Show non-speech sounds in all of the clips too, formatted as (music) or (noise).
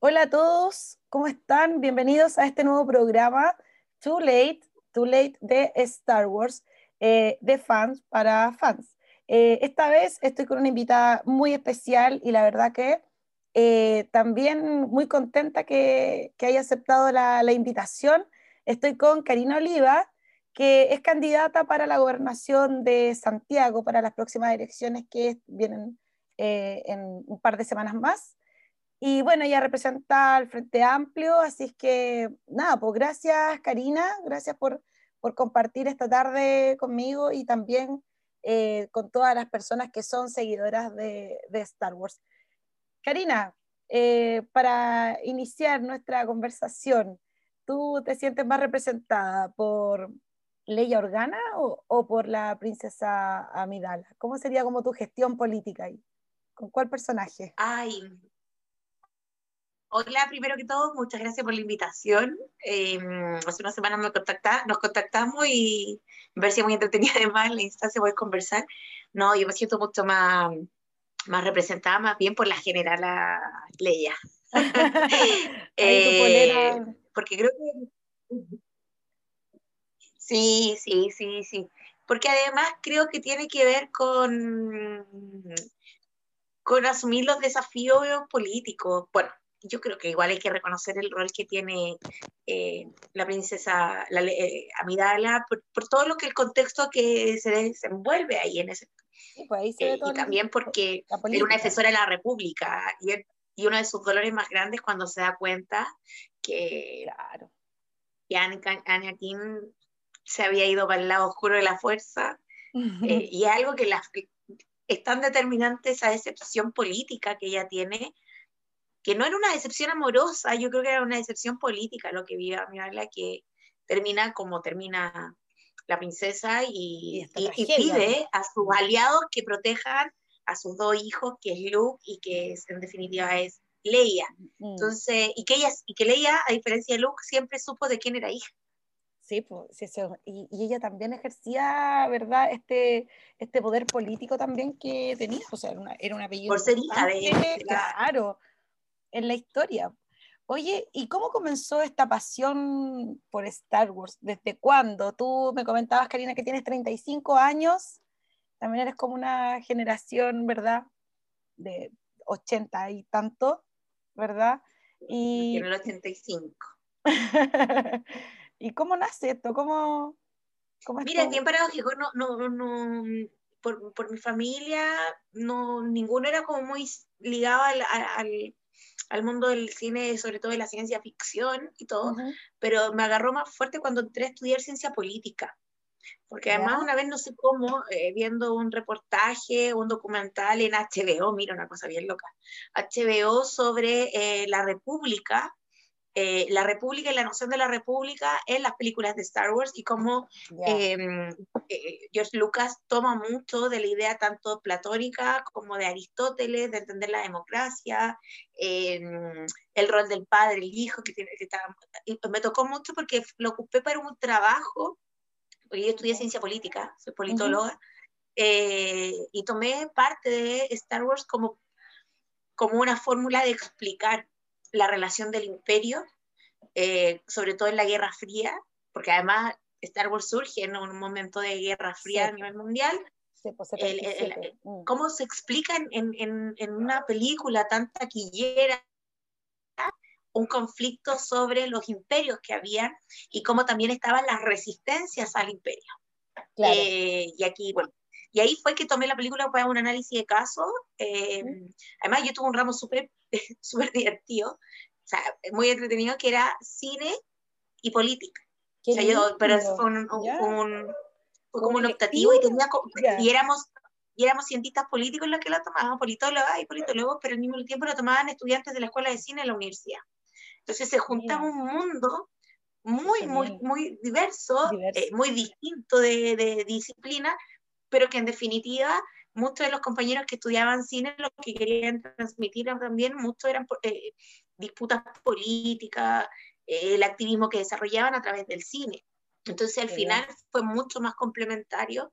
Hola a todos, ¿cómo están? Bienvenidos a este nuevo programa Too Late, Too Late de Star Wars, eh, de fans para fans. Eh, esta vez estoy con una invitada muy especial y la verdad que eh, también muy contenta que, haya aceptado la, invitación. Estoy con Karina Oliva, que es candidata para la gobernación de Santiago para las próximas elecciones que vienen en un par de semanas más. Y bueno, ella representa al Frente Amplio, así es que nada, pues gracias Karina, gracias por, por compartir esta tarde conmigo y también eh, con todas las personas que son seguidoras de, Star Wars. Karina, eh, para iniciar nuestra conversación, ¿tú te sientes más representada por Leia Organa o, o por la princesa Amidala? ¿Cómo sería como tu gestión política ahí? ¿Con cuál personaje? Ay, Hola, primero que todo, muchas gracias por la invitación. Eh, hace una semana me contacta, nos contactamos y me parecía muy entretenida además la instancia poder conversar. No, yo me siento mucho más, más representada, más bien por la general Leia. (laughs) eh, porque creo que... Sí, sí, sí, sí. Porque además creo que tiene que ver con, con asumir los desafíos políticos. Bueno, yo creo que igual hay que reconocer el rol que tiene eh, la princesa la, eh, Amidala por, por, todo lo que el contexto que se desenvuelve ahí en ese sí, pues ahí eh, y también porque era una defensora de la República y, y, uno de sus dolores más grandes cuando se da cuenta que, claro. que Anakin se había ido para el lado oscuro de la fuerza (laughs) eh, y algo que la, es tan determinante esa decepción política que ella tiene que no era una decepción amorosa, yo creo que era una decepción política lo que vive Amidala, que termina como termina la princesa y, y, y, pide a sus aliados que protejan a sus dos hijos, que es Luke y que es, en definitiva es Leia. Mm. Entonces, y que, ella, y que Leia, a diferencia de Luke, siempre supo de quién era hija. Sí, pues, sí. Y, y, ella también ejercía, ¿verdad? Este, este poder político también que tenía, o sea, era, una, era un apellido. Por ser hija de ella. Claro en la historia. Oye, ¿y cómo comenzó esta pasión por Star Wars? ¿Desde cuándo? Tú me comentabas, Karina, que tienes 35 años. También eres como una generación, ¿verdad? De 80 y tanto, ¿verdad? Y... En el 85. (laughs) ¿Y cómo nace esto? ¿Cómo, cómo Mira, bien paradójico. No, no, no, por, por, mi familia, no, ninguno era como muy ligado al, al al mundo del cine, sobre todo de la ciencia ficción y todo, uh -huh. pero me agarró más fuerte cuando entré a estudiar ciencia política. Porque además yeah. una vez, no sé cómo, eh, viendo un reportaje, un documental en HBO, mira una cosa bien loca, HBO sobre eh, la República, eh, la República y la noción de la República en las películas de Star Wars y cómo yeah. eh, George Lucas toma mucho de la idea tanto platónica como de Aristóteles, de entender la democracia, eh, el rol del padre, el hijo, que, tiene, que está, me tocó mucho porque lo ocupé para un trabajo, porque yo estudié ciencia política, soy politóloga, uh -huh. y tomé parte de Star Wars como, como una fórmula de explicar la relación del imperio, eh, sobre todo en la Guerra Fría, porque además Star Wars surge en un momento de Guerra Fría sí. a nivel mundial. Sí, pues el, el, el, mm. ¿Cómo se explica en, en, en, una película tan taquillera un conflicto sobre los imperios que habían y cómo también estaban las resistencias al imperio? Claro. Eh, y aquí, bueno, y ahí fue que tomé la película para un análisis de caso. Eh, mm. Además, yo tuve un ramo súper (laughs) súper divertido, o sea, muy entretenido, que era cine y política. O sea, yo, pero fue un, yeah. un, fue como un optativo y, tenía, y, éramos, y éramos cientistas políticos los que lo tomaban, politólogas y politólogos, pero al mismo tiempo lo tomaban estudiantes de la escuela de cine en la universidad. Entonces se juntaba un mundo muy, muy, muy diverso, diverso. Eh, muy distinto de, de disciplina, pero que en definitiva muchos de los compañeros que estudiaban cine lo que querían transmitir también, muchos eran eh, disputas políticas, eh, el activismo que desarrollaban a través del cine. Entonces al final fue mucho más complementario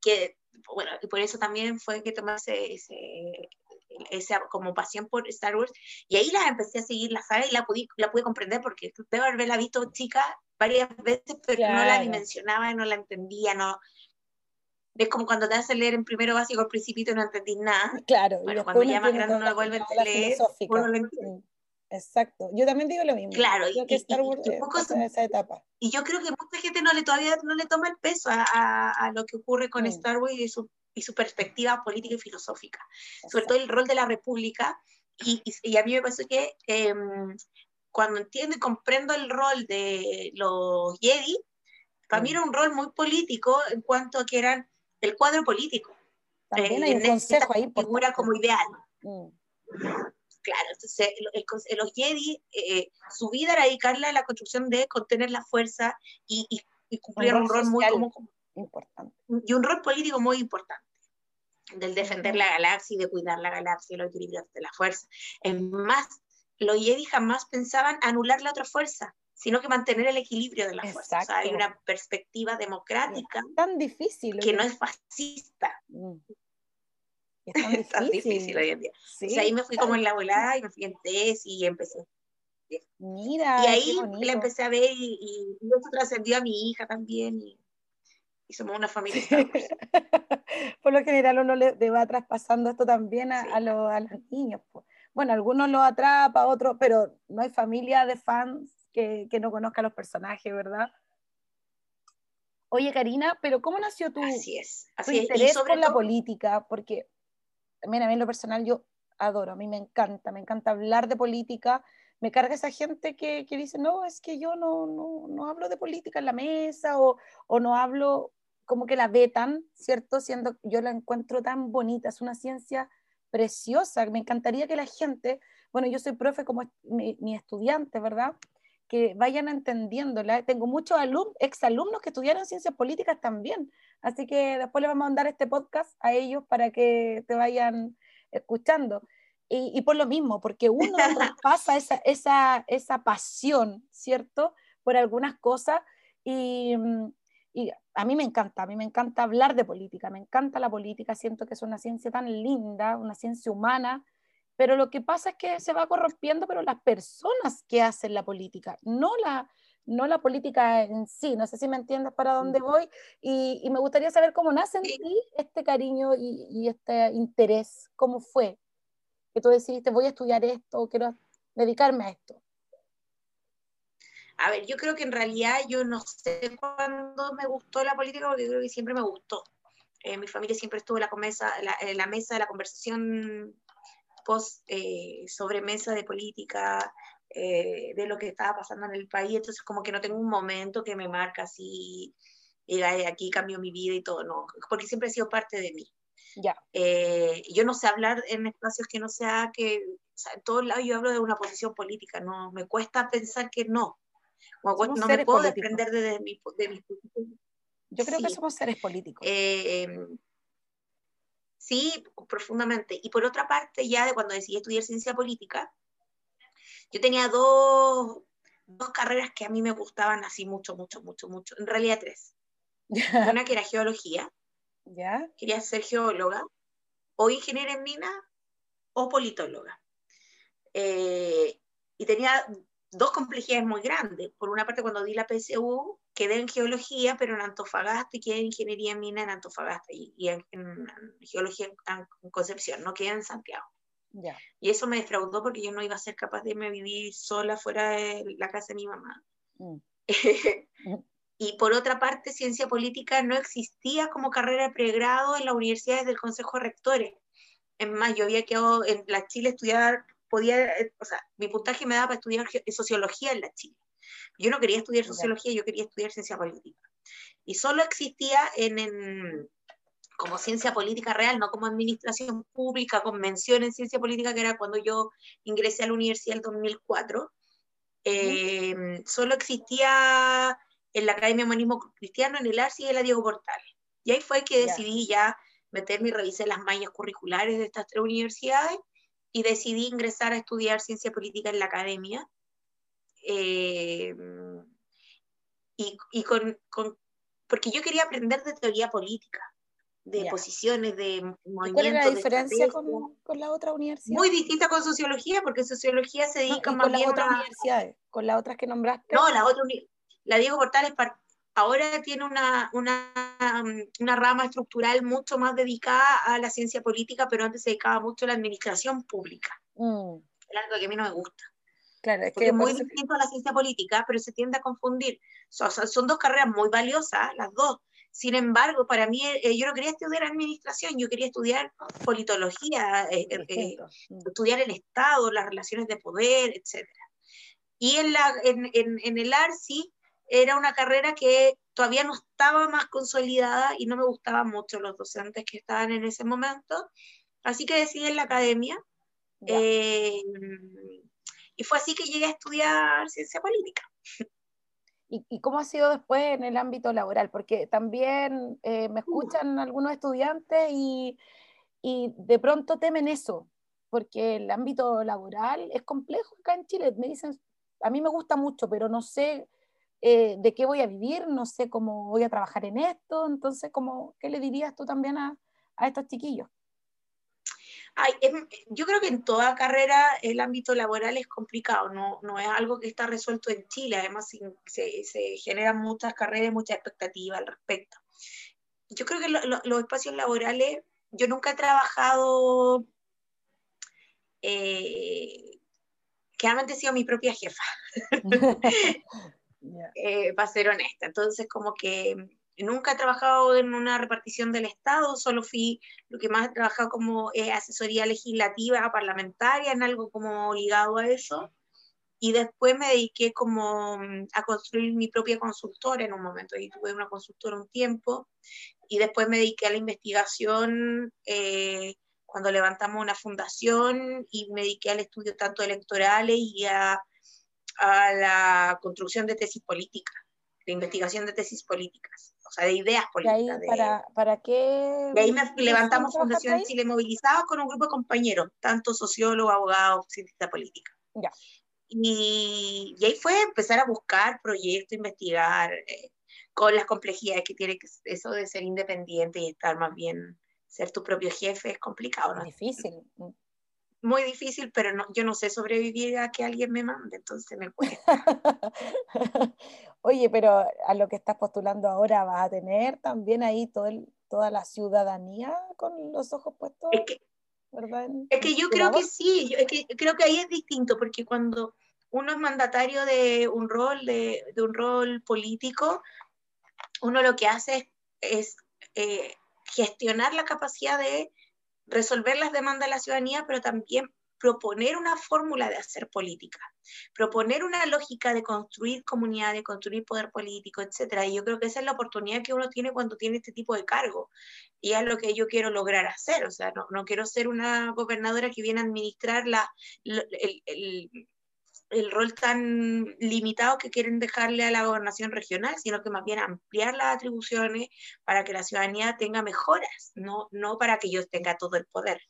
que, bueno, y por eso también fue que tomé ese, como pasión por Star Wars, y ahí la empecé a seguir la saga y la pude, la pude comprender porque debo haberla visto chica varias veces, pero no la dimensionaba, no la entendía, no... Es como cuando te hace leer en primero básico al principio y no entendís nada. Claro. Bueno, cuando ya más grande no la vuelve a leer, uno lo entiende. Exacto, yo también digo lo mismo. Claro, y, Star Wars y, esa etapa. Y yo creo que mucha gente no le todavía no le toma el peso a, a, lo que ocurre con mm. Star Wars y su, y su, perspectiva política y filosófica, sobre todo el rol de la República. Y, y a mí me parece que em, cuando entiendo y comprendo el rol de los Jedi, para mí mm. era un rol muy político en cuanto a que eran el cuadro político. También eh, hay un consejo ahí. Figura como ideal. Mm. Claro, entonces los Jedi, eh, su vida era dedicarla a la construcción de contener la fuerza y, cumplir un rol, muy importante. Y un rol político muy importante, del defender la galaxia y de cuidar la galaxia y los equilibrios de la fuerza. Es más, los Jedi jamás pensaban anular la otra fuerza, sino que mantener el equilibrio de la fuerza. O sea, hay una perspectiva democrática. tan difícil. Que no es fascista. Mm. Es tan (laughs) difícil. hoy en día. o sea, ahí me fui como en la volada y me fui en tesis y empecé. Mira. Y ahí la empecé a ver y, y, eso trascendió a mi hija también. Y, somos una familia. (laughs) Por lo general uno le, va traspasando esto también a, a, los, a los niños. Bueno, algunos lo atrapa, otros, pero no hay familia de fans que, que no conozca a los personajes, ¿verdad? Oye, Karina, pero ¿cómo nació tu, así es, tu interés por la política? Porque también a mí en lo personal yo adoro, a mí me encanta, me encanta hablar de política, me carga esa gente que, que dice, no, es que yo no, no, no, hablo de política en la mesa o, o no hablo como que la vetan, ¿cierto? Siendo yo la encuentro tan bonita, es una ciencia preciosa, me encantaría que la gente, bueno, yo soy profe como mi, mi estudiante, ¿verdad? Que vayan entendiéndola. Tengo muchos alumnos, exalumnos que estudiaron ciencias políticas también, así que después les vamos a mandar este podcast a ellos para que te vayan escuchando. Y, por lo mismo, porque uno (laughs) pasa esa, esa, esa pasión, ¿cierto? Por algunas cosas y, y a mí me encanta, a mí me encanta hablar de política, me encanta la política, siento que es una ciencia tan linda, una ciencia humana, pero lo que pasa es que se va corrompiendo, pero las personas que hacen la política, no la, no la política en sí. No sé si me entiendes para dónde voy. Y, y me gustaría saber cómo nace en ti este cariño y, y, este interés. ¿Cómo fue? Que tú decidiste, voy a estudiar esto, quiero dedicarme a esto. A ver, yo creo que en realidad yo no sé cuándo me gustó la política, porque creo que siempre me gustó. Eh, mi familia siempre estuvo en la, mesa, la, la mesa de la conversación post eh, sobremesa de política, eh, de lo que estaba pasando en el país, entonces como que no tengo un momento que me marca así, y aquí cambió mi vida y todo, no, porque siempre ha sido parte de mí. Ya. Eh, yo no sé hablar en espacios que no sea que, o sea, en todos lados yo hablo de una posición política, no, me cuesta pensar que no, no me puedo desprender de, mi, de mis Yo creo que somos seres políticos. Em, Sí, profundamente. Y por otra parte, ya de cuando decidí estudiar ciencia política, yo tenía dos, dos carreras que a mí me gustaban así mucho, mucho, mucho, mucho. En realidad tres. (laughs) Una que era geología. ¿Ya? Quería ser geóloga, o ingeniera en mina, o politóloga. Eh, y tenía dos complejidades muy grandes. Por una parte, cuando di la PSU, quedé en geología, pero en Antofagasta, y quedé en ingeniería en mina en Antofagasta, y, en, geología en, Concepción, no quedé en Santiago. Y eso me defraudó porque yo no iba a ser capaz de irme vivir sola fuera de la casa de mi mamá. Mm. (laughs) y por otra parte, ciencia política no existía como carrera de pregrado en las universidades del Consejo de Rectores. Es más, yo había quedado en la Chile estudiar podía, eh, o sea, mi puntaje me daba para estudiar sociología en la Chile. Yo no quería estudiar sociología, yo quería estudiar ciencia política. Y solo existía en, como ciencia política real, no como administración pública, con mención en ciencia política, que era cuando yo ingresé a la universidad en 2004. Em, solo existía en la Academia Humanismo Cristiano, en el ARCI y en la Diego Portales. Y ahí fue que decidí ya meterme y revisé las mallas curriculares de estas tres universidades y decidí ingresar a estudiar ciencia política en la academia. Eh, y, y con, con, porque yo quería aprender de teoría política. de posiciones, de movimientos. ¿Cuál es la diferencia con, con, la otra universidad? Muy distinta con sociología, porque sociología se dedica más con bien las otras universidades, con las otras que nombraste. No, la otra la Diego Portales ahora tiene una, una, una, rama estructural mucho más dedicada a la ciencia política, pero antes se dedicaba mucho a la administración pública. Mm. Es algo que a mí no me gusta. Claro, es que es muy distinto a la ciencia política, pero se tiende a confundir. son dos carreras muy valiosas, las dos, sin embargo, para mí, eh, yo no quería estudiar administración, yo quería estudiar politología, eh, eh, mm. estudiar el Estado, las relaciones de poder, etc. Y en, la, en, en, en, el ARSI era una carrera que todavía no estaba más consolidada y no me gustaban mucho los docentes que estaban en ese momento. Así que decidí en la academia. y fue así que llegué a estudiar ciencia política. ¿Y, cómo ha sido después en el ámbito laboral? Porque también eh, me escuchan algunos estudiantes y, y, de pronto temen eso, porque el ámbito laboral es complejo acá en Chile. Me dicen, a mí me gusta mucho, pero no sé eh, de qué voy a vivir, no sé cómo voy a trabajar en esto. Entonces, ¿cómo, ¿qué le dirías tú también a, a estos chiquillos? yo creo que en toda carrera el ámbito laboral es complicado, no, no es algo que está resuelto en Chile, además se, se generan muchas carreras y muchas expectativas al respecto. Yo creo que los espacios laborales, yo nunca he trabajado, eh, realmente he sido mi propia jefa, (laughs) (laughs) eh, para ser honesta, entonces como que nunca he trabajado en una repartición del Estado, solo fui lo que más he trabajado como eh, asesoría legislativa parlamentaria, en algo como ligado a eso. Y después me dediqué como mm, a construir mi propia consultora en un momento. Y tuve una consultora un tiempo. Y después me dediqué a la investigación eh, cuando levantamos una fundación y me dediqué al estudio tanto electorales y a, a la construcción de tesis políticas, de investigación de tesis políticas o sea, de ideas políticas. para, ¿Para qué? Y ahí levantamos Fundación Chile Movilizados con un grupo de compañeros, tanto sociólogos, abogados, cientistas políticos. Ya. Y, y, ahí fue empezar a buscar proyectos, investigar, eh, con las complejidades que tiene eso de ser independiente y estar más bien, ser tu propio jefe es complicado, ¿no? Difícil muy difícil, pero no, yo no sé sobrevivir a que alguien me mande, entonces me cuesta. (laughs) Oye, pero a lo que estás postulando ahora vas a tener también ahí todo toda la ciudadanía con los ojos puestos. Es que, ¿verdad? Es que yo creo que sí, yo, es que creo que ahí es distinto, porque cuando uno es mandatario de un rol, de, de un rol político, uno lo que hace es, eh, gestionar la capacidad de resolver las demandas de la ciudadanía, pero también proponer una fórmula de hacer política, proponer una lógica de construir comunidad, de construir poder político, etc. Y yo creo que esa es la oportunidad que uno tiene cuando tiene este tipo de cargo. Y es lo que yo quiero lograr hacer. O sea, no, no quiero ser una gobernadora que viene a administrar la, el, el rol tan limitado que quieren dejarle a la gobernación regional, sino que más bien ampliar las atribuciones para que la ciudadanía tenga mejoras, no, no para que yo tenga todo el poder,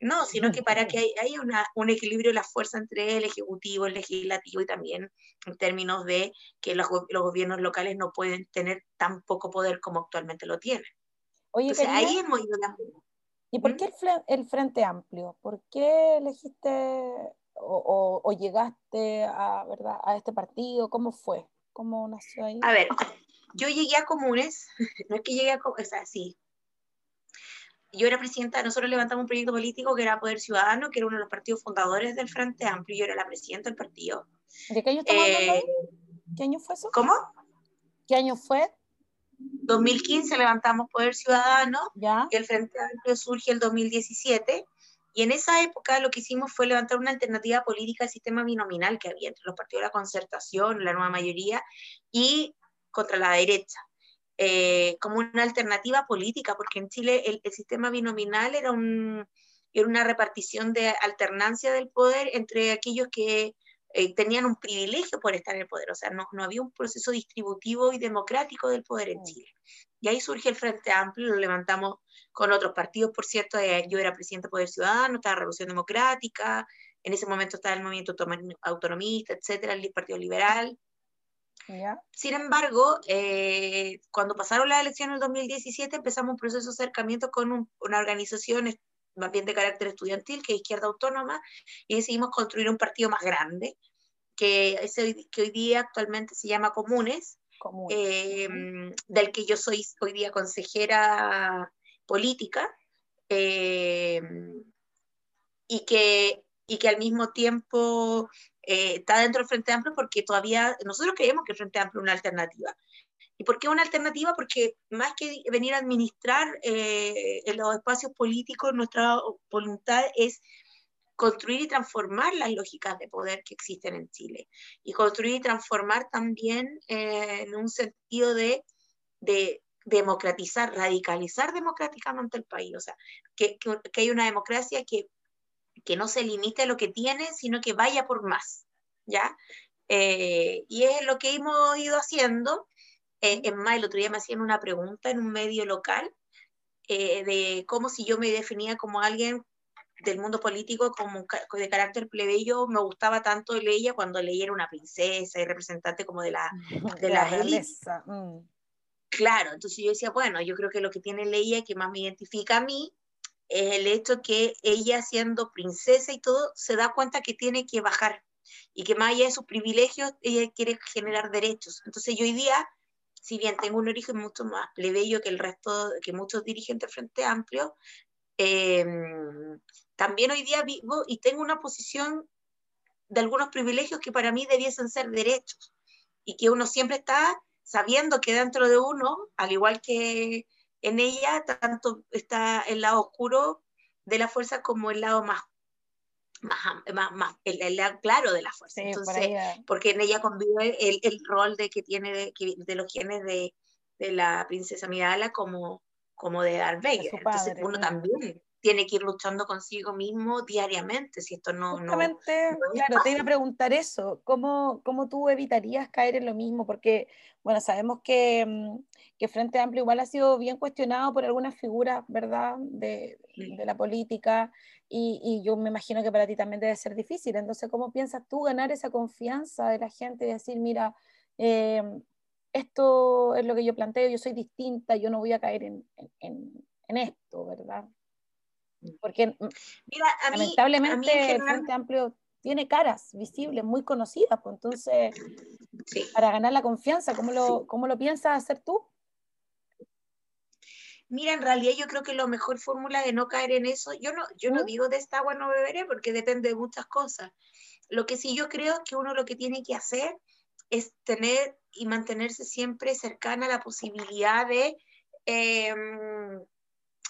no, sino que para que haya una, un equilibrio de la fuerza entre el Ejecutivo, el Legislativo y también en términos de que los, los gobiernos locales no pueden tener tan poco poder como actualmente lo tienen. Oye, Entonces, ahí. ¿Y por ¿Mm? qué el, el Frente Amplio? ¿Por qué elegiste o, llegaste a, ¿verdad? a este partido? ¿Cómo fue? ¿Cómo nació ahí? A ver, yo llegué a comunes, (laughs) no es que llegué a, o sea, sí. Yo era presidenta, nosotros levantamos un proyecto político que era Poder Ciudadano, que era uno de los partidos fundadores del Frente Amplio, yo era la presidenta del partido. ¿De qué año estamos eh, ¿Qué año fue eso? ¿Cómo? ¿Qué año fue? 2015 levantamos Poder Ciudadano, ¿Ya? y el Frente Amplio surge el 2017, y en esa época lo que hicimos fue levantar una alternativa política al sistema binominal que había entre los partidos de la concertación, la nueva mayoría, y contra la derecha. Eh, como una alternativa política, porque en Chile el, sistema binominal era, un, era una repartición de alternancia del poder entre aquellos que eh, tenían un privilegio por estar en el poder, o sea, no, no, había un proceso distributivo y democrático del poder en mm. Chile. Y ahí surge el Frente Amplio, lo levantamos con otros partidos, por cierto, eh, yo era presidente del Poder Ciudadano, estaba Revolución Democrática, en ese momento estaba el movimiento autonomista, etcétera, el Partido Liberal, Sin embargo, eh, cuando pasaron las elecciones en el 2017, empezamos un proceso de acercamiento con una organización más bien de carácter estudiantil, que es Izquierda Autónoma, y decidimos construir un partido más grande, que, que hoy día actualmente se llama Comunes, eh, del que yo soy hoy día consejera política, eh, y, que, y que al mismo tiempo eh, está dentro del Frente Amplio porque todavía nosotros creemos que el Frente Amplio es una alternativa. ¿Y por qué una alternativa? Porque más que venir a administrar eh, en los espacios políticos, nuestra voluntad es construir y transformar las lógicas de poder que existen en Chile. Y construir y transformar también eh, en un sentido de, de, democratizar, radicalizar democráticamente el país. O sea, que, que, que hay una democracia que que no se limite a lo que tiene, sino que vaya por más, ¿ya? Eh, y es lo que hemos ido haciendo. Eh, en más, el otro día me hacían una pregunta en un medio local eh, de cómo si yo me definía como alguien del mundo político como de carácter plebeyo, me gustaba tanto ella cuando leía era una princesa y representante como de la (laughs) de la, realeza. Mm. Claro, entonces yo decía, bueno, yo creo que lo que tiene Leia que más me identifica a mí es el hecho que ella siendo princesa y todo, se da cuenta que tiene que bajar y que más allá de sus privilegios, ella quiere generar derechos. Entonces yo hoy día, si bien tengo un origen mucho más plebeyo que el resto, que muchos dirigentes Frente Amplio, em, también hoy día vivo y tengo una posición de algunos privilegios que para mí debiesen ser derechos y que uno siempre está sabiendo que dentro de uno, al igual que en ella tanto está el lado oscuro de la fuerza como el lado más más, más, el, lado claro de la fuerza. Entonces, porque en ella convive el, el rol de que tiene de, de los genes de, de, la princesa Midala como, como de Darth Vader. Entonces uno también tiene que ir luchando consigo mismo diariamente, si esto no... Justamente, claro, te iba a preguntar eso, ¿cómo, ¿cómo tú evitarías caer en lo mismo? Porque, bueno, sabemos que, mm, que Frente Amplio igual ha sido bien cuestionado por algunas figuras, ¿verdad?, de, de la política, y, y, yo me imagino que para ti también debe ser difícil. Entonces, ¿cómo piensas tú ganar esa confianza de la gente y decir, mira, eh, esto es lo que yo planteo, yo soy distinta, yo no voy a caer en, en, en esto, ¿verdad? Porque mm, lamentablemente el Frente Amplio tiene caras visibles, muy conocidas, pues entonces, para ganar la confianza, ¿cómo lo, ¿cómo lo piensas hacer tú? Mira, en realidad yo creo que la mejor fórmula de no caer en eso, yo no, yo no digo de esta agua no beberé porque depende de muchas cosas. Lo que sí yo creo que uno lo que tiene que hacer es tener y mantenerse siempre cercana a la posibilidad de, em,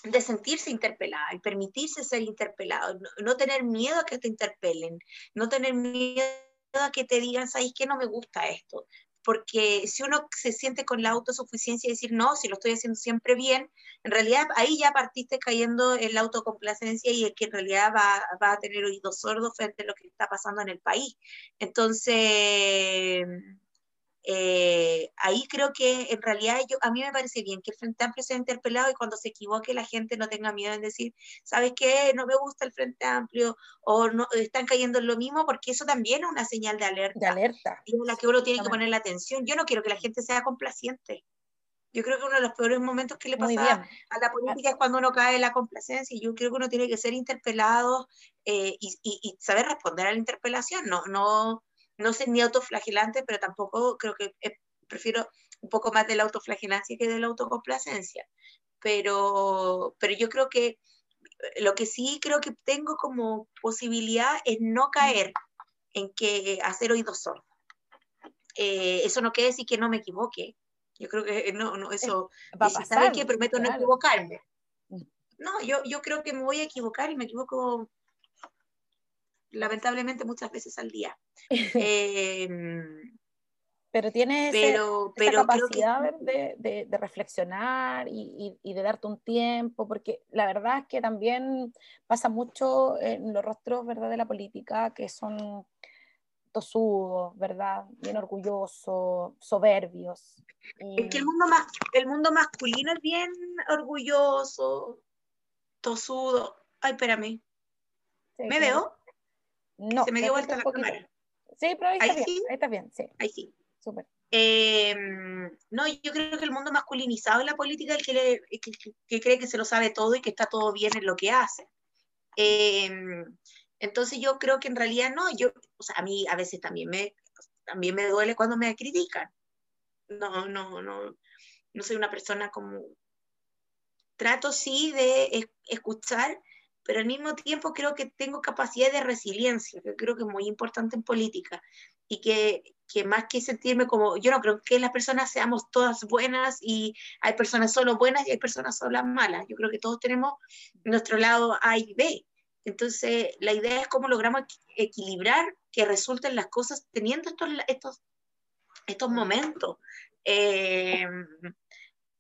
de sentirse interpelada y permitirse ser interpelado, no, tener miedo a que te interpelen, no tener miedo a que te digan, ¿sabes qué? No me gusta esto porque si uno se siente con la autosuficiencia y decir, no, si lo estoy haciendo siempre bien, en realidad ahí ya partiste cayendo en la autocomplacencia y es que en realidad va, va a tener oídos sordos frente a lo que está pasando en el país. Entonces, eh, ahí creo que en realidad yo, a mí me parece bien que el Frente Amplio sea interpelado y cuando se equivoque la gente no tenga miedo en decir, ¿sabes qué? No me gusta el Frente Amplio o no están cayendo en lo mismo porque eso también es una señal de alerta. De alerta. Y en la que uno tiene que poner la atención. Yo no quiero que la gente sea complaciente. Yo creo que uno de los peores momentos que le pasa a la política es cuando uno cae en la complacencia yo creo que uno tiene que ser interpelado eh, y, y, y, saber responder a la interpelación, no, no, no ser ni autoflagelante, pero tampoco creo que eh, prefiero un poco más de la autoflagelancia que de la autocomplacencia. Pero, pero yo creo que eh, lo que sí creo que tengo como posibilidad es no caer en que hacer oídos sordos. Eh, eso no quiere decir que no me equivoque. Yo creo que no, no eso. (laughs) Va a pasar, ¿Sabes qué? Prometo no equivocarme. No, yo, yo creo que me voy a equivocar y me equivoco lamentablemente muchas veces al día. (laughs) Em, pero tienes pero, esa capacidad de, de, reflexionar y, y, de darte un tiempo, porque la verdad es que también pasa mucho en los rostros ¿verdad? de la política que son tosudos, ¿verdad? Bien orgullosos, soberbios. Es que el mundo, más, el mundo masculino es bien orgulloso, tosudo. Ay, espérame. ¿Me veo? No. Se me dio vuelta la cámara. Sí, pero ahí, está bien. Ahí está bien, sí. Ahí sí. Súper. Em, no, yo creo que el mundo masculinizado en la política es el que, que, cree que se lo sabe todo y que está todo bien en lo que hace. Em, entonces yo creo que en realidad no, yo, o sea, a mí a veces también me, también me duele cuando me critican. No, no, no, no soy una persona como... Trato sí de escuchar, pero al mismo tiempo creo que tengo capacidad de resiliencia, que creo que es muy importante en política, y que, que, más que sentirme como, yo no creo que las personas seamos todas buenas y hay personas solo buenas y hay personas solo malas, yo creo que todos tenemos nuestro lado A y B, entonces la idea es cómo logramos equilibrar que resulten las cosas teniendo estos, estos, estos momentos. Eh,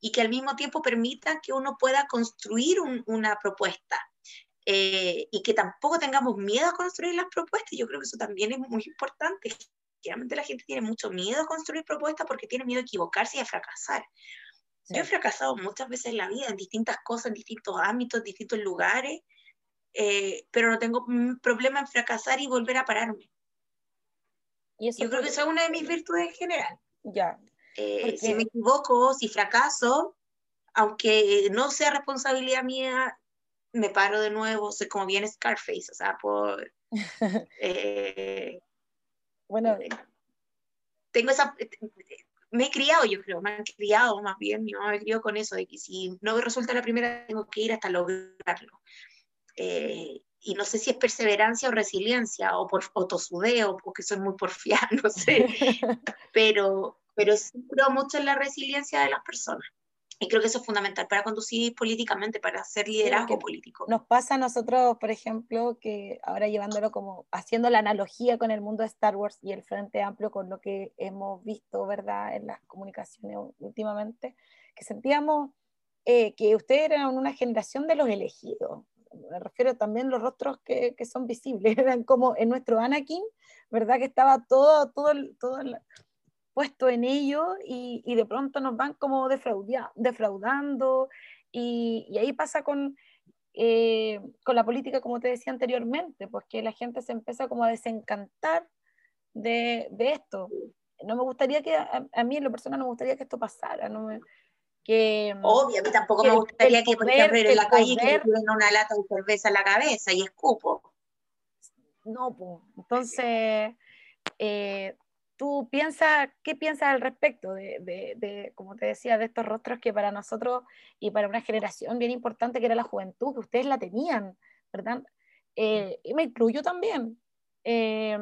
y que al mismo tiempo permitan que uno pueda construir una propuesta. Eh, y que tampoco tengamos miedo a construir las propuestas. Yo creo que eso también es muy importante. Generalmente la gente tiene mucho miedo a construir propuestas porque tiene miedo a equivocarse y a fracasar. Yo he fracasado muchas veces en la vida, en distintas cosas, en distintos ámbitos, en distintos lugares, eh, pero no tengo problema en fracasar y volver a pararme. ¿Y eso Yo creo que eso es una de mis virtudes en general. Ya. Eh, si me equivoco, si fracaso, aunque no sea responsabilidad mía, me paro de nuevo, soy como bien Scarface, o sea, por... (laughs) Eh, bueno, eh, tengo esa... Me he criado, yo creo, me han criado más bien, mi mamá me crió con eso, de que si no resulta la primera, tengo que ir hasta lograrlo. Eh, y no sé si es perseverancia o resiliencia, o por o tosudeo, porque soy muy porfiada, (laughs) no sé, (laughs) pero, pero sí creo mucho en la resiliencia de las personas. Y creo que eso es fundamental para conducir políticamente, para hacer liderazgo político. Nos pasa a nosotros, por ejemplo, que ahora llevándolo como, haciendo la analogía con el mundo de Star Wars y el Frente Amplio, con lo que hemos visto, ¿verdad?, en las comunicaciones últimamente, que sentíamos eh, que ustedes eran una generación de los elegidos. Me refiero también a los rostros que, que son visibles, (laughs) eran como en nuestro Anakin, ¿verdad?, que estaba todo, todo, todo puesto en ello y, y de pronto nos van como defraudando y, y ahí pasa con, eh, con la política, como te decía anteriormente, pues que la gente se empieza como a desencantar de, de esto. No me gustaría que, a, mí en lo personal no me gustaría que esto pasara, no que... Obvio, a mí tampoco me gustaría que, por ejemplo, en la calle poder, que una lata de cerveza en la cabeza y escupo. No, pues, entonces... Eh, ¿Tú piensas, qué piensas al respecto de, de, como te decía, de estos rostros que para nosotros y para una generación bien importante que era la juventud, que ustedes la tenían, ¿verdad? Eh, y me incluyo también. Eh,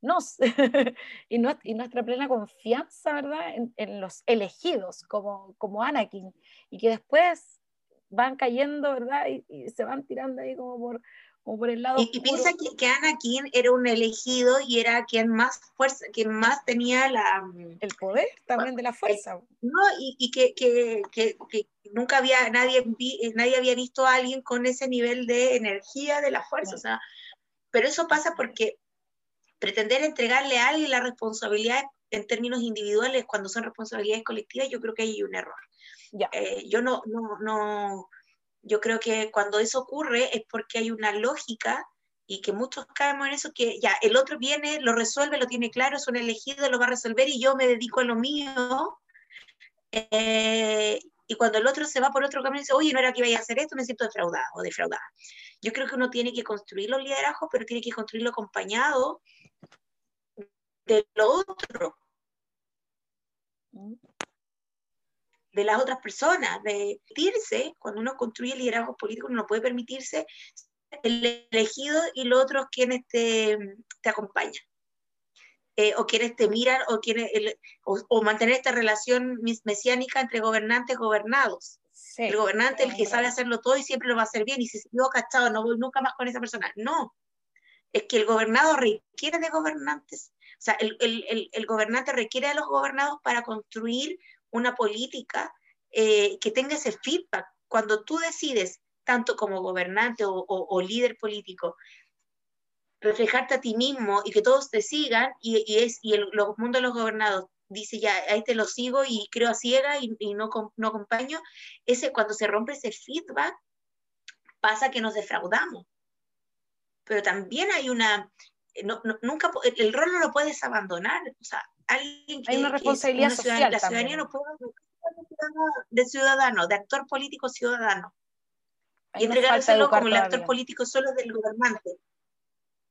nos, (laughs) y, y, nuestra plena confianza, ¿verdad? En, en, los elegidos como, como Anakin, y que después van cayendo, ¿verdad? Y, y se van tirando ahí como por, por el lado. Y, piensa que, que, Anakin era un elegido y era quien más fuerza, quien más tenía la. Mm, el poder también de la fuerza. no, y, y que, que, que, nunca había, nadie, nadie había visto a alguien con ese nivel de energía de la fuerza. O sea, pero eso pasa porque pretender entregarle a alguien la responsabilidad en términos individuales cuando son responsabilidades colectivas, yo creo que hay un error. Ya. Eh, yo no, no, no, yo creo que cuando eso ocurre es porque hay una lógica y que muchos caemos en eso, que ya el otro viene, lo resuelve, lo tiene claro, es un elegido, lo va a resolver y yo me dedico a lo mío. Eh, y cuando el otro se va por otro camino y dice, oye, no era que iba a hacer esto, me siento defraudado o defraudada. Yo creo que uno tiene que construir los liderazgos, pero tiene que construirlo acompañado de lo otro. De las otras personas, de permitirse, cuando uno construye liderazgo político, uno no puede permitirse el elegido y los otros quienes te, te acompañan. Eh, o quienes te miran, o, quienes, o, mantener esta relación mesiánica entre gobernantes y gobernados. El gobernante, el que sabe hacerlo todo y siempre lo va a hacer bien, y si se equivoca, cachado, no voy nunca más con esa persona. No, es que el gobernado requiere de gobernantes. O sea, el, el, el, gobernante requiere de los gobernados para construir una política eh, que tenga ese feedback. Cuando tú decides, tanto como gobernante o, líder político, reflejarte a ti mismo y que todos te sigan, y, es, y el mundo de los gobernados dice ya, ahí te lo sigo y creo a ciega y, no, no acompaño, ese, cuando se rompe ese feedback, pasa que nos defraudamos. Pero también hay una, nunca, el, rol no lo puedes abandonar, o sea, alguien que... Hay una responsabilidad social La ciudadanía no puede de ciudadano, de actor político ciudadano. y entregárselo como el actor político solo del gobernante.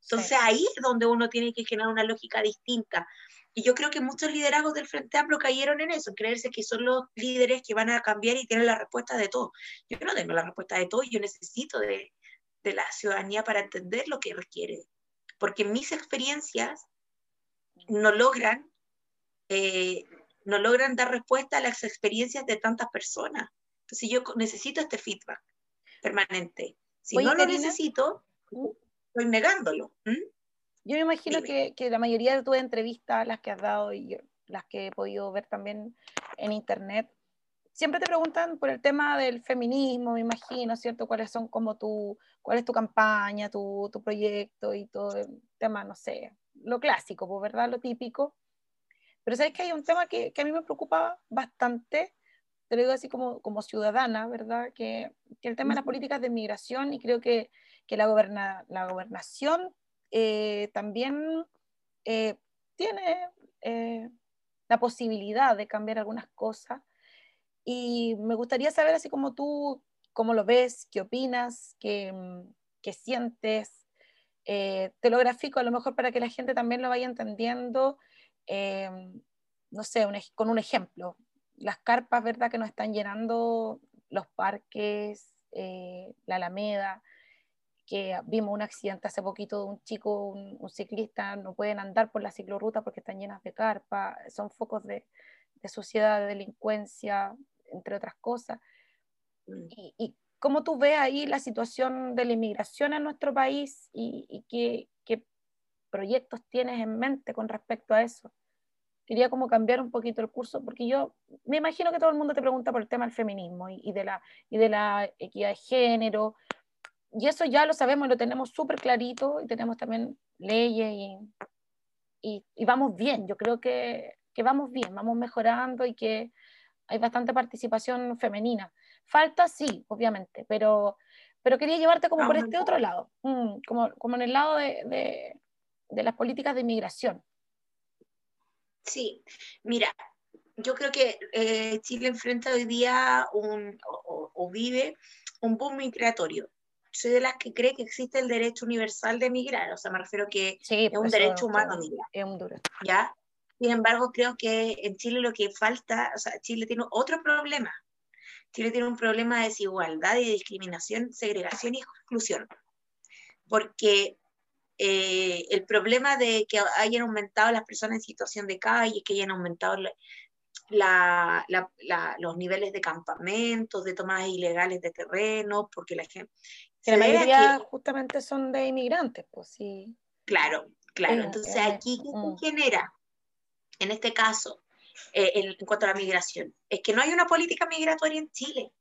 Entonces ahí es donde uno tiene que generar una lógica distinta. Y yo creo que muchos liderazgos del Frente Amplio cayeron en eso, creerse que son los líderes que van a cambiar y tienen la respuesta de todo. Yo no tengo la respuesta de todo, yo necesito de, de la ciudadanía para entender lo que requiere. Porque mis experiencias no logran, eh, no logran dar respuesta a las experiencias de tantas personas. Entonces yo necesito este feedback permanente. Si no lo necesito, ¿Mm? estoy negándolo. Yo me imagino que, que, la mayoría de tus entrevistas, las que has dado y las que he podido ver también en internet, siempre te preguntan por el tema del feminismo, me imagino, ¿cierto? ¿Cuáles son como tu, cuál es tu campaña, tu, tu proyecto y todo el tema, no sé, lo clásico, pues, ¿verdad? Lo típico. Pero sabes que hay un tema que, que a mí me preocupa bastante, te lo digo así como, como ciudadana, ¿verdad? Que, que el tema de las políticas de migración y creo que, que la, goberna, la gobernación eh, también eh, tiene eh, la posibilidad de cambiar algunas cosas. Y me gustaría saber, así como tú, cómo lo ves, qué opinas, qué, qué sientes. te lo grafico a lo mejor para que la gente también lo vaya entendiendo, no sé, con un ejemplo. Las carpas, ¿verdad?, que nos están llenando los parques, la Alameda, que vimos un accidente hace poquito de un chico, un, ciclista, no pueden andar por la ciclorruta porque están llenas de carpa, son focos de, de suciedad, de delincuencia, entre otras cosas. Mm. Y, y, cómo tú ves ahí la situación de la inmigración en nuestro país y, qué, proyectos tienes en mente con respecto a eso? Quería como cambiar un poquito el curso, porque yo me imagino que todo el mundo te pregunta por el tema del feminismo y, y de, la, y de la equidad de género, y eso ya lo sabemos, lo tenemos súper clarito y tenemos también leyes y, y, vamos bien. Yo creo que, que, vamos bien, vamos mejorando y que hay bastante participación femenina. Falta, sí, obviamente, pero, pero quería llevarte como por este otro lado, mm, como, como en el lado de, de, de las políticas de inmigración. Sí, mira, yo creo que eh, Chile enfrenta hoy día un, o, o, vive un boom migratorio soy de las que cree que existe el derecho universal de emigrar, o sea, me refiero que es un derecho humano migrar. Es un derecho. ¿Ya? Sin embargo, creo que en Chile lo que falta, o sea, Chile tiene otro problema. Chile tiene un problema de desigualdad y de discriminación, segregación y exclusión. Porque eh, el problema de que hayan aumentado las personas en situación de calle, que hayan aumentado la, la, los niveles de campamentos, de tomas ilegales de terreno, porque la gente, que la mayoría justamente son de inmigrantes, pues sí. Claro, claro. Entonces, aquí, ¿qué mm. genera? En este caso, eh, en, cuanto a la migración, es que no hay una política migratoria en Chile.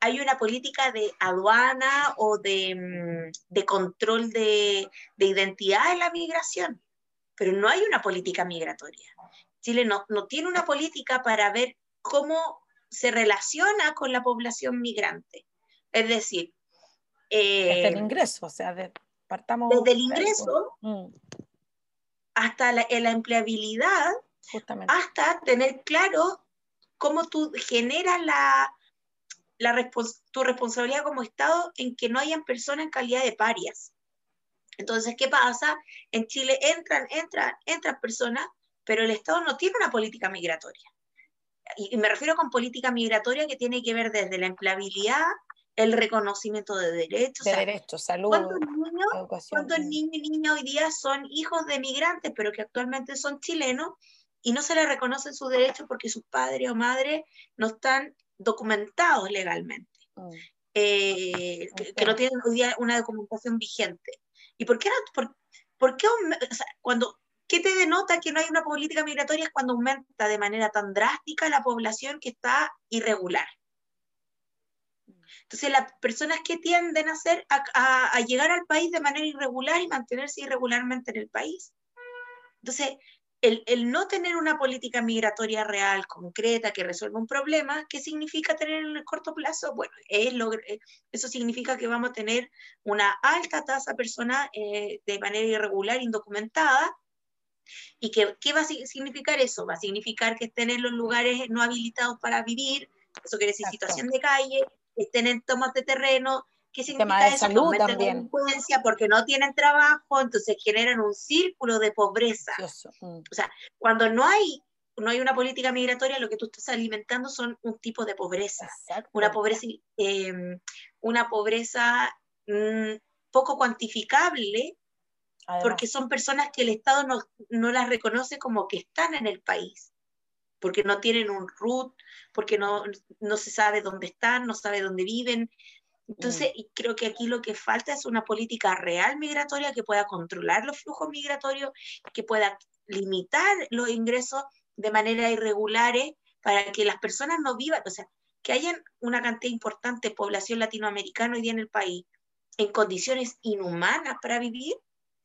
Hay una política de aduana o de, mm, de control de, de, identidad en la migración, pero no hay una política migratoria. Chile no, no tiene una política para ver cómo se relaciona con la población migrante. Es decir, desde el eh, ingreso, o sea, partamos. Desde el ingreso mm. hasta la, empleabilidad, hasta tener claro cómo tú generas la, la tu responsabilidad como Estado en que no hayan personas en calidad de parias. Entonces, ¿qué pasa? En Chile entran, entran, entran personas, pero el Estado no tiene una política migratoria. Y me refiero con política migratoria que tiene que ver desde la empleabilidad el reconocimiento de derechos. De derechos, salud, ¿cuántos niños, educación. ¿Cuántos niños y niñas hoy día son hijos de migrantes, pero que actualmente son chilenos y no se les reconocen sus derechos porque sus padres o madres no están documentados legalmente? Mm. Eh, que, no tienen hoy día una documentación vigente. ¿Y por qué, por, por qué o sea, cuando, qué te denota que no hay una política migratoria es cuando aumenta de manera tan drástica la población que está irregular? Entonces, las personas que tienden a, hacer, a, llegar al país de manera irregular y mantenerse irregularmente en el país. Entonces, el, el, no tener una política migratoria real, concreta, que resuelva un problema, ¿qué significa tener en el corto plazo? Bueno, es lo, eh, eso significa que vamos a tener una alta tasa de personas eh, de manera irregular, indocumentada, ¿Y qué, qué va a significar eso? Va a significar que estén en los lugares no habilitados para vivir, eso quiere decir situación de calle, estén en tomas de terreno, ¿qué significa eso? Salud también. delincuencia porque no tienen trabajo, entonces generan un círculo de pobreza. Mm. O sea, cuando no hay no hay una política migratoria, lo que tú estás alimentando son un tipo de pobreza, una pobreza, em, una pobreza mm, poco cuantificable, porque son personas que el Estado no, no, las reconoce como que están en el país, porque no tienen un root, porque no, no se sabe dónde están, no sabe dónde viven. Entonces, mm. creo que aquí lo que falta es una política real migratoria que pueda controlar los flujos migratorios, que pueda limitar los ingresos de manera irregulares para que las personas no vivan, o sea, que haya una cantidad importante de población latinoamericana hoy día en el país en condiciones inhumanas para vivir,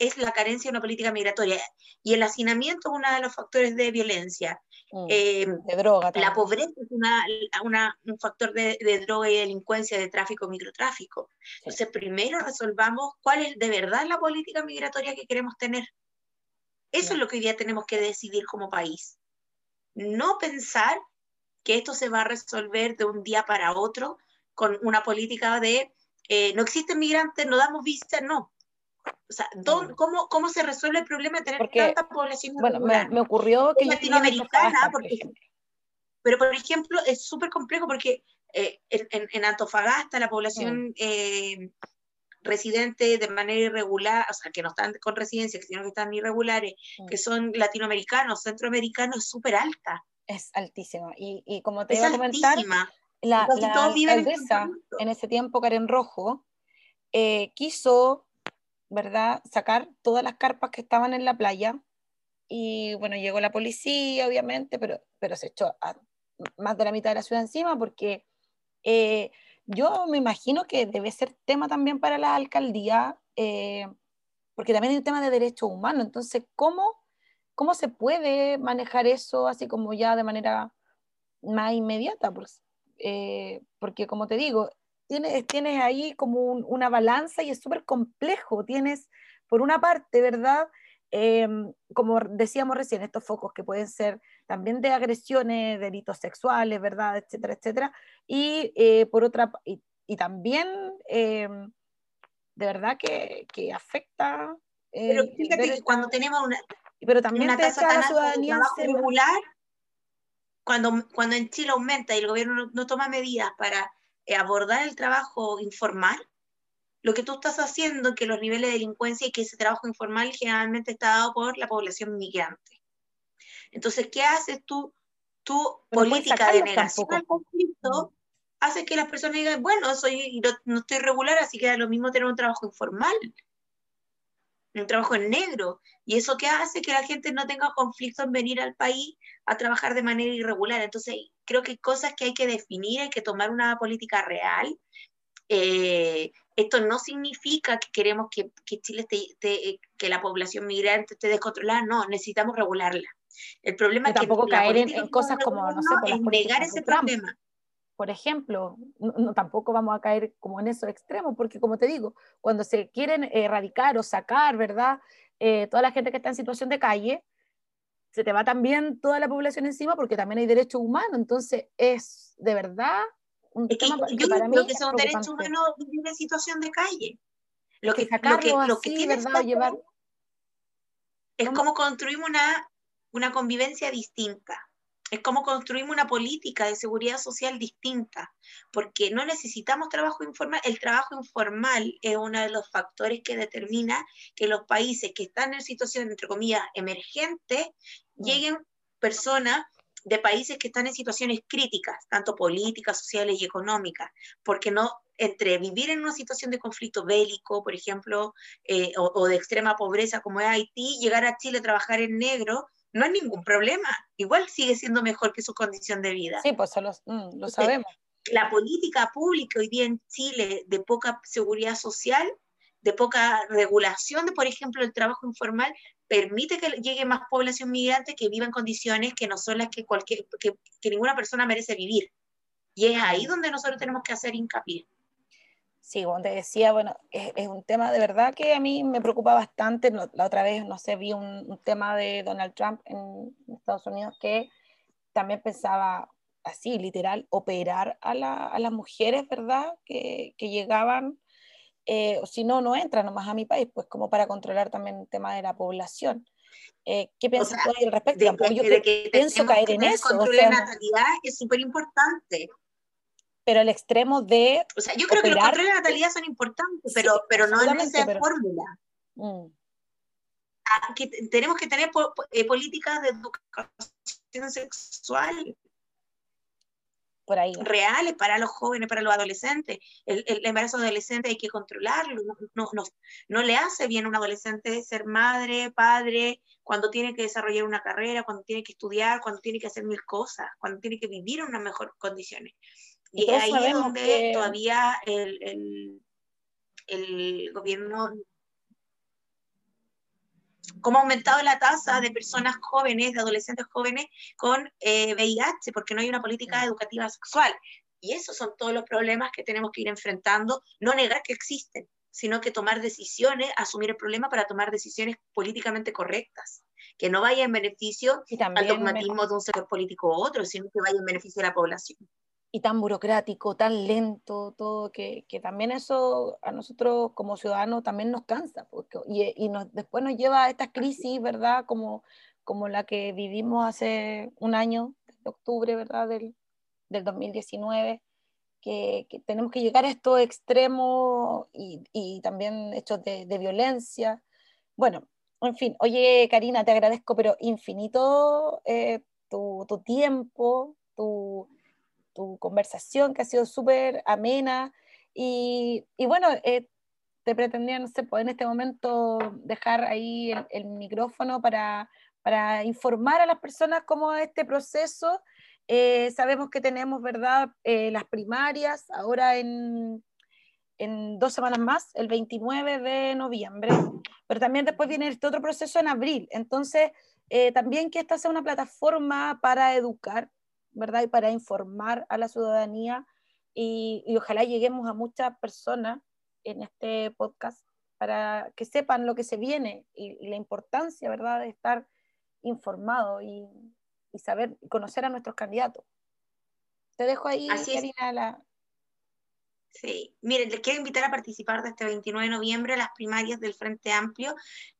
es la carencia de una política migratoria. Y el hacinamiento es uno de los factores de violencia. Mm, eh, de droga. La pobreza es una, un factor de, droga y delincuencia, de tráfico, microtráfico. Entonces, primero resolvamos cuál es de verdad la política migratoria que queremos tener. Eso es lo que hoy día tenemos que decidir como país no pensar que esto se va a resolver de un día para otro con una política de eh, no existen migrantes, no damos visa, no. O sea, ¿cómo, ¿cómo, se resuelve el problema de tener tanta población? Bueno, me, ocurrió que... Latinoamericana, pero por ejemplo, es súper complejo porque eh, en, Antofagasta la población eh, residentes de manera irregular, o sea, que no están con residencia, sino que están irregulares, mm. que son latinoamericanos, centroamericanos, es súper alta. Es altísima. Y, y como te iba a comentar, la, la en ese tiempo, Karen Rojo, eh, quiso, ¿verdad?, sacar todas las carpas que estaban en la playa. Y bueno, llegó la policía, obviamente, pero, pero se echó a más de la mitad de la ciudad encima porque eh, yo me imagino que debe ser tema también para la alcaldía, eh, porque también hay un tema de derechos humanos. Entonces, ¿cómo, ¿cómo se puede manejar eso así como ya de manera más inmediata? Pues, eh, porque, como te digo, tienes, tienes ahí como una balanza y es súper complejo. Tienes, por una parte, ¿verdad? Em, como decíamos recién, estos focos que pueden ser también de agresiones, delitos sexuales, ¿verdad? Etcétera, etcétera. Y eh, por otra, y, también em, de verdad que, que afecta. Eh, pero fíjate que cuando tenemos una, pero también una tasa tan ciudadanía regular, cuando, cuando en Chile aumenta y el gobierno no, toma medidas para eh, abordar el trabajo informal, lo que tú estás haciendo, que los niveles de delincuencia y que ese trabajo informal generalmente está dado por la población migrante. Entonces, ¿qué haces tú? Tu política de negación al conflicto hace que las personas digan, bueno, soy, no, estoy regular, así que da lo mismo tener un trabajo informal, un trabajo en negro. Y eso qué hace que la gente no tenga conflicto en venir al país a trabajar de manera irregular. Entonces, creo que hay cosas que hay que definir, hay que tomar una política real. Eh, esto no significa que queremos que, Chile esté, que la población migrante esté descontrolada, no, necesitamos regularla. El problema es tampoco caer en, cosas como, no sé, por negar ese problema. Por ejemplo, no, tampoco vamos a caer como en esos extremos, porque como te digo, cuando se quieren erradicar o sacar, ¿verdad? Eh, toda la gente que está en situación de calle, se te va también toda la población encima porque también hay derechos humanos. Entonces, es de verdad es que, yo para creo que son derechos humanos en situación de calle. Lo que, lo que, lo que tiene llevar... es como construimos una, una convivencia distinta. Es como construimos una política de seguridad social distinta, porque no necesitamos trabajo informal. El trabajo informal es uno de los factores que determina que los países que están en situación, entre comillas, emergente, mm. lleguen personas de países que están en situaciones críticas, tanto políticas, sociales y económicas, porque no entre vivir en una situación de conflicto bélico, por ejemplo, eh, o, de extrema pobreza como es Haití, llegar a Chile a trabajar en negro, no hay ningún problema. Igual sigue siendo mejor que su condición de vida. Sí, pues mm, lo sabemos. La política pública hoy día en Chile de poca seguridad social, de poca regulación de, por ejemplo, el trabajo informal, permite que llegue más población migrante que viva en condiciones que no son las que, cualquier, que, ninguna persona merece vivir. Y es ahí donde nosotros tenemos que hacer hincapié. Sí, como te decía, bueno, es, un tema de verdad que a mí me preocupa bastante. la otra vez, no sé, vi un, tema de Donald Trump en Estados Unidos que también pensaba así, literal, operar a, las mujeres, ¿verdad? Que, llegaban, eh, o si no, no entran nomás a mi país, pues como para controlar también el tema de la población. Eh, ¿Qué piensas tú al respecto? yo pienso caer en eso. El control de natalidad es súper importante pero el extremo de. O sea, yo creo que los controles de natalidad son importantes, pero, pero no en esa fórmula. Mm. Ah, tenemos que tener eh, políticas de educación sexual por ahí. reales para los jóvenes, para los adolescentes. El, el embarazo adolescente hay que controlarlo. No, no, no, le hace bien a un adolescente ser madre, padre, cuando tiene que desarrollar una carrera, cuando tiene que estudiar, cuando tiene que hacer mil cosas, cuando tiene que vivir en unas mejores condiciones. Y ahí es donde todavía el, gobierno cómo ha aumentado la tasa de personas jóvenes, de adolescentes jóvenes con VIH, eh, porque no hay una política educativa sexual. Y esos son todos los problemas que tenemos que ir enfrentando, no negar que existen, sino que tomar decisiones, asumir el problema para tomar decisiones políticamente correctas, que no vaya en beneficio al dogmatismo de un sector político u otro, sino que vaya en beneficio de la población y tan burocrático, tan lento, todo, que, que, también eso a nosotros como ciudadanos también nos cansa, porque, y, y nos, después nos lleva a estas crisis, ¿verdad? Como, como la que vivimos hace un año, de octubre, ¿verdad? Del, del 2019, que, que, tenemos que llegar a estos extremos y, y también hechos de, de, violencia. Bueno, en fin, oye Karina, te agradezco, pero infinito eh, tu, tu tiempo, tu tu conversación que ha sido súper amena y, y bueno, eh, te pretendía, no sé, pues en este momento dejar ahí el, micrófono para, para, informar a las personas cómo es este proceso. Eh, sabemos que tenemos, ¿verdad?, eh, las primarias ahora en, en dos semanas más, el 29 de noviembre, pero también después viene este otro proceso en abril. Entonces, también que esta sea una plataforma para educar, ¿verdad? Y para informar a la ciudadanía y, ojalá lleguemos a muchas personas en este podcast para que sepan lo que se viene y, la importancia, ¿verdad?, de estar informado y, y, saber, conocer a nuestros candidatos. Te dejo ahí, Karina, la, Sí, miren, les quiero invitar a participar de este 29 de noviembre a las primarias del Frente Amplio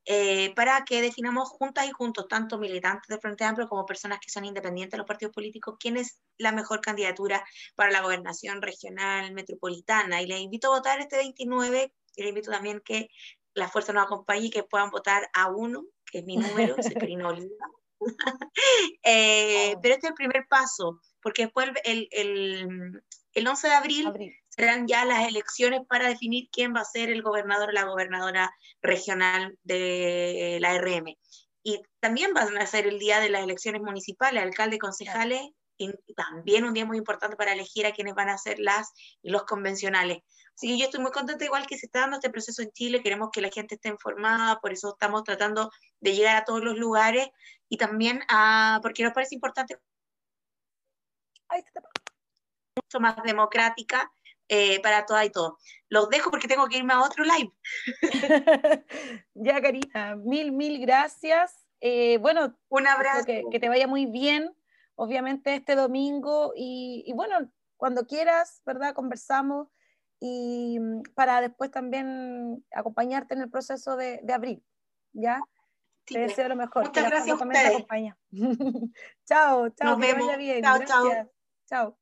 eh, para que definamos juntas y juntos, tanto militantes del Frente Amplio como personas que son independientes de los partidos políticos, quién es la mejor candidatura para la gobernación regional metropolitana. Y les invito a votar este 29 y les invito también que la fuerza nos acompañe y que puedan votar a uno, que es mi número, el (laughs) eh, pero este es el primer paso, porque después el, el, el 11 de abril serán ya las elecciones para definir quién va a ser el gobernador o la gobernadora regional de la RM. Y también van a ser el día de las elecciones municipales, alcalde, concejales, y también un día muy importante para elegir a quienes van a ser las y los convencionales. Así que yo estoy muy contenta, igual que se está dando este proceso en Chile, queremos que la gente esté informada, por eso estamos tratando de llegar a todos los lugares y también a, porque nos parece importante mucho más democrática eh, para todas y todos. Los dejo porque tengo que irme a otro live. (laughs) ya, Karina, mil, mil gracias. Eh, bueno, un abrazo. Que, te vaya muy bien, obviamente, este domingo. Y, bueno, cuando quieras, ¿verdad? Conversamos y mm, para después también acompañarte en el proceso de, abril, ¿ya? te deseo lo mejor. Muchas gracias a ustedes. (laughs) chao, chao, Nos bien. Chao, chao. Chao.